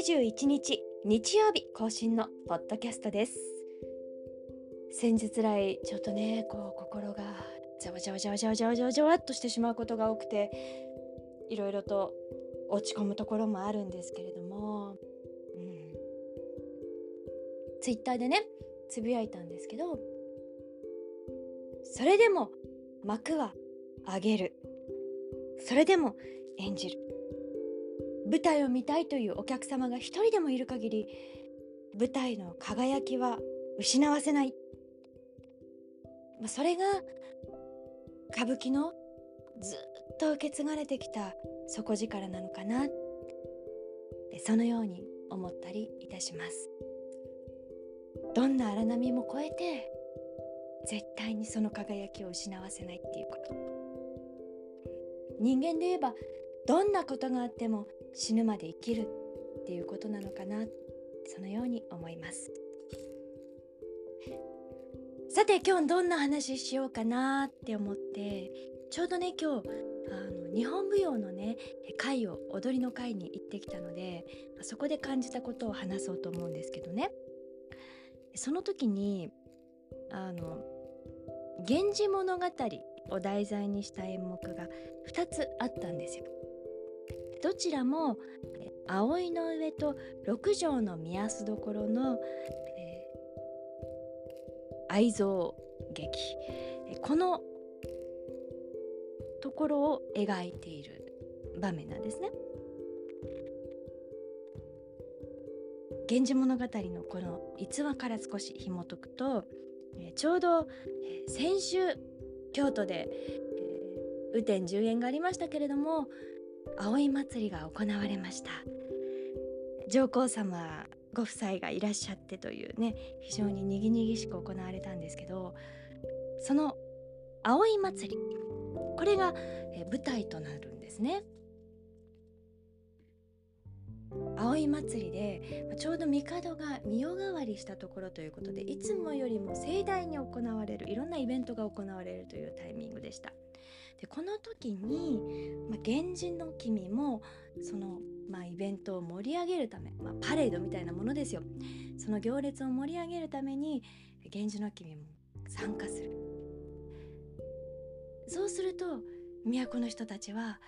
21日日曜日更新のポッドキャストです。先日来ちょっとねこう心がざわざわざわざわざわざわざわっとしてしまうことが多くていろいろと落ち込むところもあるんですけれども、うん、ツイッターでねつぶやいたんですけどそれでも幕は上げるそれでも演じる舞台を見たいというお客様が一人でもいる限り舞台の輝きは失わせない。それが歌舞伎のずっと受け継がれてきた底力なのかな。そのように思ったりいたします。どんな荒波も超えて絶対にその輝きを失わせないっていうこと。人間で言えばどんなことがあっても死ぬまで生きるっていうことなのかなそのように思いますさて今日どんな話しようかなって思ってちょうどね今日あの日本舞踊のね会を踊りの会に行ってきたのでそこで感じたことを話そうと思うんですけどねその時にあの「源氏物語」を題材にした演目が2つあったんですよ。どちらも葵の上と六条の目安どころの、えー、愛憎劇このところを描いている場面なんですね。源氏物語のこの逸話から少し紐解くと、えー、ちょうど、えー、先週京都で、えー、雨天10円がありましたけれども葵祭りが行われました。上皇様ご夫妻がいらっしゃってというね非常ににぎにぎしく行われたんですけどその葵祭りこれが舞台となるんですね。葵祭りでちょうど帝が御代替わりしたところということでいつもよりも盛大に行われるいろんなイベントが行われるというタイミングでした。でこの時に、まあ、源氏の君もその、まあ、イベントを盛り上げるため、まあ、パレードみたいなものですよ。その行列を盛り上げるために源氏の君も参加する。そうすると都の人たちは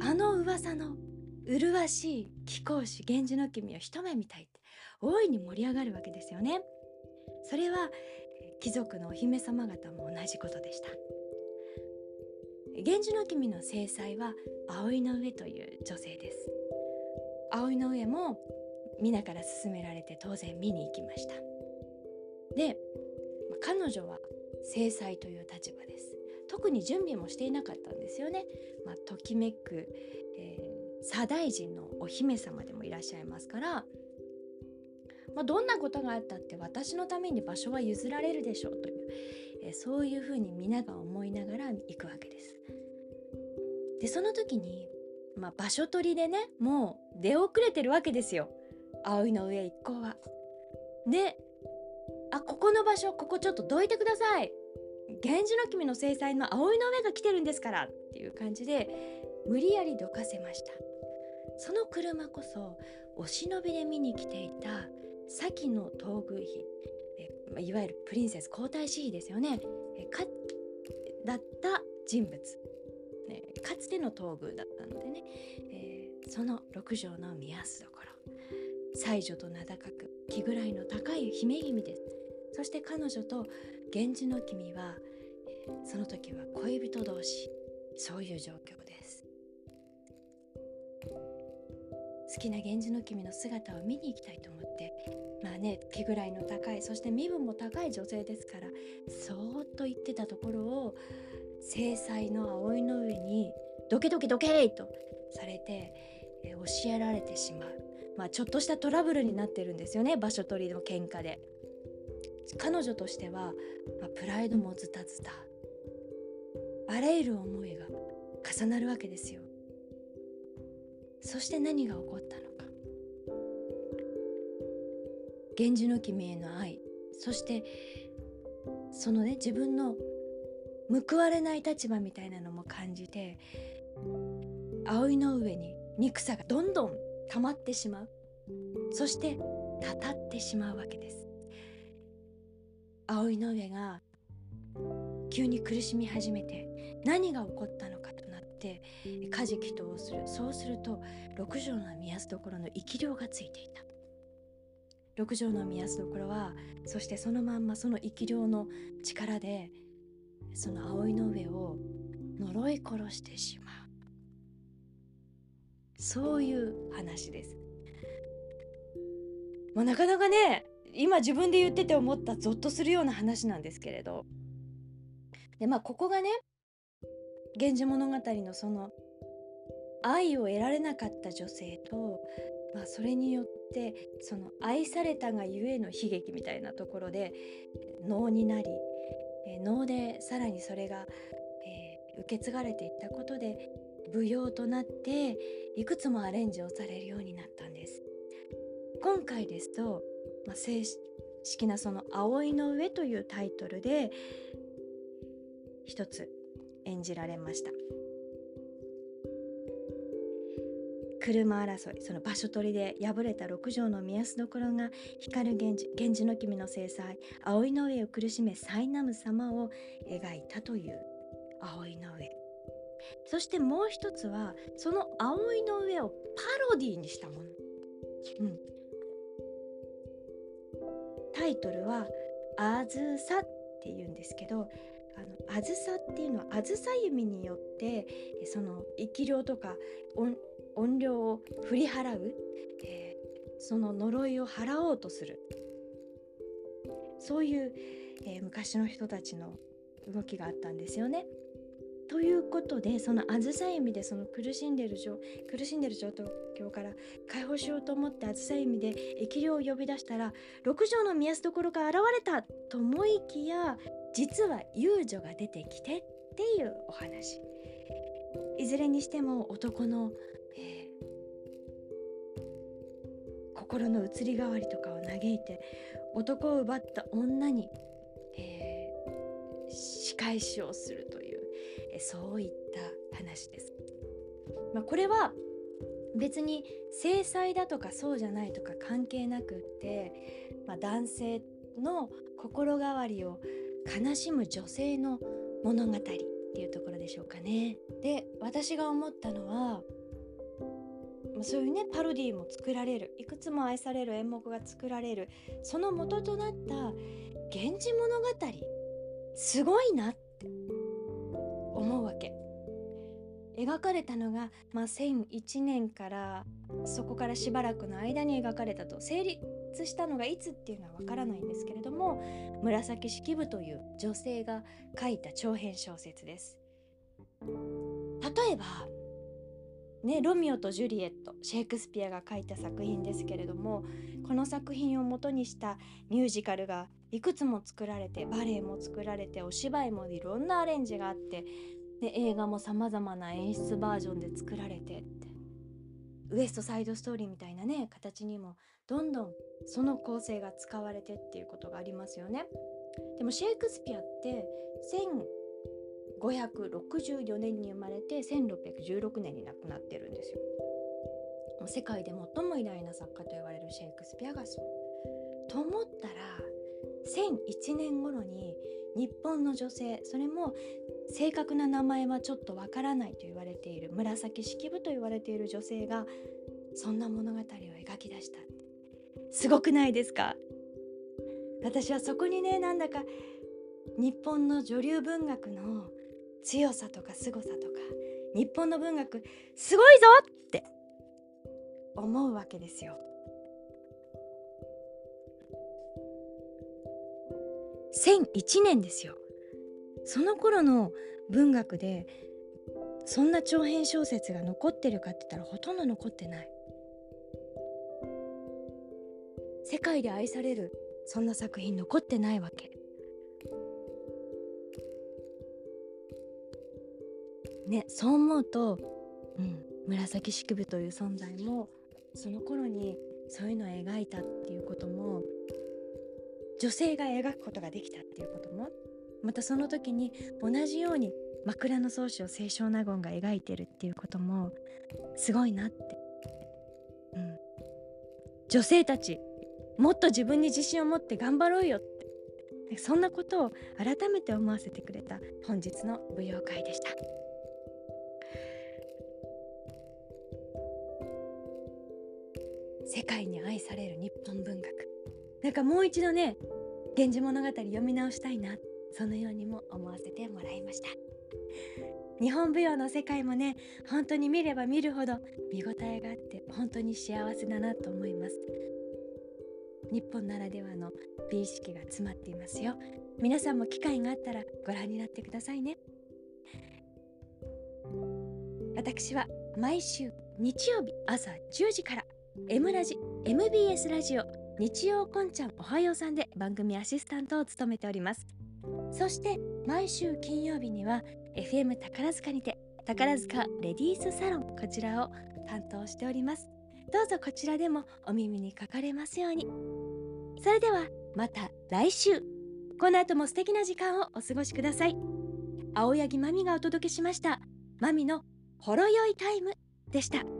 あの噂の麗しい貴公子源氏の君を一目見たいって大いに盛り上がるわけですよね。それは貴族のお姫様方も同じことでした。源氏の君の正妻は葵の上という女性です。葵の上も皆から勧められて当然見に行きました。で彼女は正妻という立場です。特に準備もしていなかったんですよね、まあ、ときめく、えー、左大臣のお姫様でもいらっしゃいますから。まあ、どんなことがあったって私のために場所は譲られるでしょうという、え、そういうふうに皆が思いながら行くわけです。でその時に、まあ、場所取りでねもう出遅れてるわけですよ。葵の上一行は。であここの場所ここちょっとどいてください。源氏の君の制裁の葵の上が来てるんですから。っていう感じで無理やりどかせました。その車こそお忍びで見に来ていた先の東宮妃。いわゆるプリンセス皇太子妃ですよね。えかだった人物。ね、かつての東宮だったのでね、えー、その六条の目安どころ妻女と名高く気ぐらいの高い姫君です。そして彼女と源氏の君は、えー、その時は恋人同士。そういう状況です。好きな源氏の君の姿を見に行きたいと思ってまあね気ぐらいの高いそして身分も高い女性ですからそーっと言ってたところを正妻の葵の上にドケドケドケーとされて、え教えられてしまう、まあ、ちょっとしたトラブルになってるんですよね場所取りの喧嘩で。彼女としては、まあ、プライドもズタズタ。あらゆる思いが重なるわけですよ。そして何が起こったの？源氏の君への愛。そしてそのね自分の報われない立場みたいなのも感じて葵の上に憎さがどんどん溜まってしまう。そしてたたってしまうわけです。葵の上が急に苦しみ始めて何が起こったのかとなって家事祈祷をする。そうすると六条の宮安所の生き量がついていた。六条の宮安所はそしてそのまんまその生き量の力でその葵の上を呪い殺してしまうそういう話です。まあ、なかなかね今自分で言ってて思ったゾッとするような話なんですけれどでまあここがね「源氏物語」のその愛を得られなかった女性と、まあ、それによってその愛されたがゆえの悲劇みたいなところで能になり能でさらにそれが、えー、受け継がれていったことで舞踊となっていくつもアレンジをされるようになったんです。今回ですと、まあ、正式なその「葵の上」というタイトルで一つ演じられました。車争いその場所取りで敗れた六条の宮安所が光源氏源氏の君の制裁葵の上を苦しめ苛む様を描いたという葵の上。そしてもう一つはその葵の上をパロディーにしたもの、うん、タイトルは「あずさ」っていうんですけどあのあずさっていうのはあずさ弓によってその生き量とか音量を振り払う、えー、その呪いを払おうとする。そういう、えー、昔の人たちの動きがあったんですよね。ということでそのあずさ弓でその苦しんでる状苦しんでる状況から解放しようと思ってあずさ弓で生霊を呼び出したら六条の宮安所が現れたと思いきや実は遊女が出てきてっていうお話。いずれにしても男の、心の移り変わりとかを嘆いて男を奪った女に、えー、仕返しをするというえそういった話です。まあ、これは別に制裁だとかそうじゃないとか関係なくって、まあ、男性の心変わりを悲しむ女性の物語っていうところでしょうかね。で私が思ったのはそういうねパロディーも作られる。いくつも愛される演目が作られる。その元となった「源氏物語」すごいなって。思うわけ。描かれたのが、まあ、1001年からそこからしばらくの間に描かれたと。成立したのがいつっていうのはわからないんですけれども紫式部という女性が書いた長編小説です。例えばね、ロミオとジュリエットシェイクスピアが書いた作品ですけれどもこの作品をもとにしたミュージカルがいくつも作られてバレエも作られてお芝居もいろんなアレンジがあってで映画もさまざまな演出バージョンで作られてってウエストサイドストーリーみたいなね形にもどんどんその構成が使われてっていうことがありますよね。でもシェイクスピアって564年に生まれて1616年に亡くなってるんですよ。世界で最も偉大な作家と言われるシェイクスピアがそう。と思ったら1001年頃に日本の女性それも正確な名前はちょっとわからないと言われている紫式部と言われている女性がそんな物語を描き出したすごくないですか？私はそこにねなんだか日本の女流文学の強さとか凄さとか日本の文学すごいぞって思うわけですよ。1001年ですよ。その頃の文学でそんな長編小説が残ってるかって言ったらほとんど残ってない。世界で愛されるそんな作品残ってないわけ。ねそう思うと、うん、紫式部という存在もその頃にそういうのを描いたっていうことも女性が描くことができたっていうこともまたその時に同じように枕草子を清少納言が描いてるっていうこともすごいなって、うん、女性たちもっと自分に自信を持って頑張ろうよって。そんなことを改めて思わせてくれた本日の舞踊会でした。世界に愛される日本文学。なんかもう一度ね「源氏物語」読み直したいなそのようにも思わせてもらいました。日本舞踊の世界もね本当に見れば見るほど見応えがあって本当に幸せだなと思います。日本ならではの美意識が詰まっていますよ。皆さんも機会があったらご覧になってくださいね。私は毎週日曜日朝10時から M ラジ MBS ラジオ日曜こんちゃんおはようさんで番組アシスタントを務めております。そして毎週金曜日には FM 宝塚にて宝塚レディースサロンこちらを担当しております。どうぞこちらでもお耳にかかれますように。それではまた来週。この後も素敵な時間をお過ごしください。青柳まみがお届けしましたまみのほろ酔いタイムでした。